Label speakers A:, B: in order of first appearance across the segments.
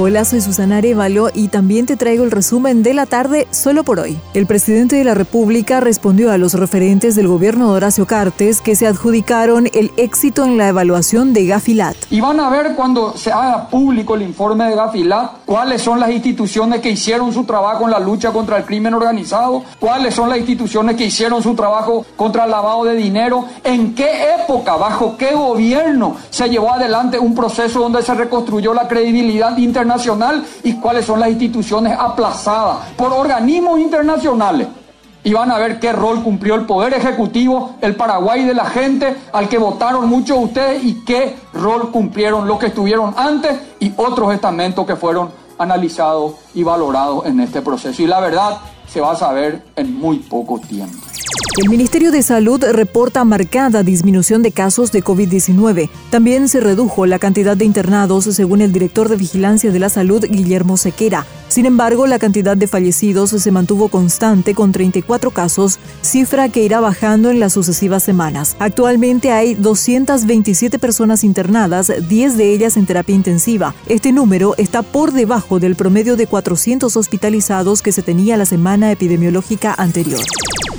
A: Hola, soy Susana Arevalo y también te traigo el resumen de la tarde solo por hoy. El presidente de la República respondió a los referentes del gobierno de Horacio Cartes que se adjudicaron el éxito en la evaluación de Gafilat.
B: Y van a ver cuando se haga público el informe de Gafilat cuáles son las instituciones que hicieron su trabajo en la lucha contra el crimen organizado, cuáles son las instituciones que hicieron su trabajo contra el lavado de dinero, en qué época, bajo qué gobierno se llevó adelante un proceso donde se reconstruyó la credibilidad internacional y cuáles son las instituciones aplazadas por organismos internacionales. Y van a ver qué rol cumplió el Poder Ejecutivo, el Paraguay de la gente, al que votaron muchos de ustedes, y qué rol cumplieron los que estuvieron antes y otros estamentos que fueron analizados y valorados en este proceso. Y la verdad se va a saber en muy poco tiempo.
A: El Ministerio de Salud reporta marcada disminución de casos de COVID-19. También se redujo la cantidad de internados, según el director de Vigilancia de la Salud, Guillermo Sequera. Sin embargo, la cantidad de fallecidos se mantuvo constante con 34 casos, cifra que irá bajando en las sucesivas semanas. Actualmente hay 227 personas internadas, 10 de ellas en terapia intensiva. Este número está por debajo del promedio de 400 hospitalizados que se tenía la semana epidemiológica anterior.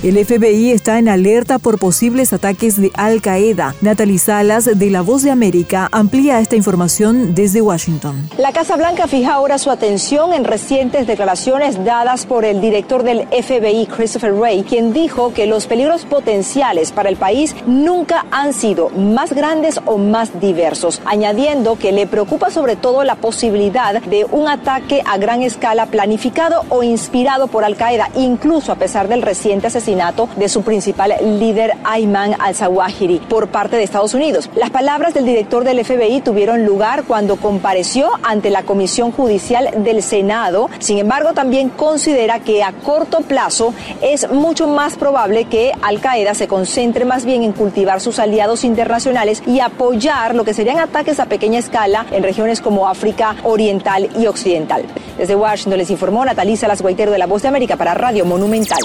A: El FBI está en alerta por posibles ataques de Al Qaeda. Natalie Salas, de La Voz de América, amplía esta información desde Washington.
C: La Casa Blanca fija ahora su atención en recientes declaraciones dadas por el director del FBI, Christopher Wray, quien dijo que los peligros potenciales para el país nunca han sido más grandes o más diversos, añadiendo que le preocupa sobre todo la posibilidad de un ataque a gran escala planificado o inspirado por Al Qaeda, incluso a pesar del reciente asesinato de su principal líder Ayman al-Zawahiri por parte de Estados Unidos. Las palabras del director del FBI tuvieron lugar cuando compareció ante la Comisión Judicial del Senado. Sin embargo, también considera que a corto plazo es mucho más probable que Al Qaeda se concentre más bien en cultivar sus aliados internacionales y apoyar lo que serían ataques a pequeña escala en regiones como África Oriental y Occidental. Desde Washington les informó Natalisa Las de la Voz de América para Radio Monumental.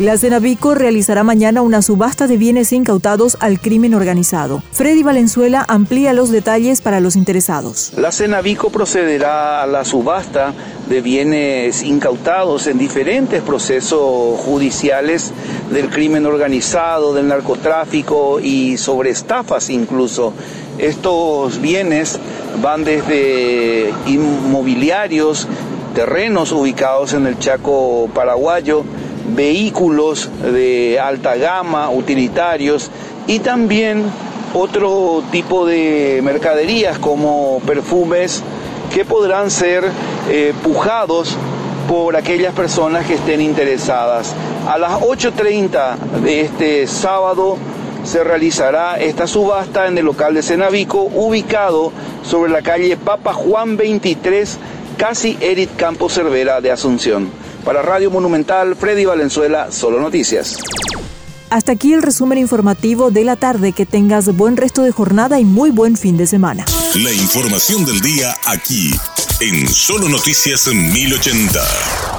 A: La Cenavico realizará mañana una subasta de bienes incautados al crimen organizado. Freddy Valenzuela amplía los detalles para los interesados.
D: La Cenavico procederá a la subasta de bienes incautados en diferentes procesos judiciales del crimen organizado, del narcotráfico y sobre estafas incluso. Estos bienes van desde inmobiliarios, terrenos ubicados en el Chaco paraguayo, vehículos de alta gama, utilitarios y también otro tipo de mercaderías como perfumes que podrán ser eh, pujados por aquellas personas que estén interesadas. A las 8.30 de este sábado se realizará esta subasta en el local de Cenavico, ubicado sobre la calle Papa Juan 23, casi Eric Campo Cervera de Asunción. Para Radio Monumental, Freddy Valenzuela, Solo Noticias.
A: Hasta aquí el resumen informativo de la tarde. Que tengas buen resto de jornada y muy buen fin de semana.
E: La información del día aquí, en Solo Noticias 1080.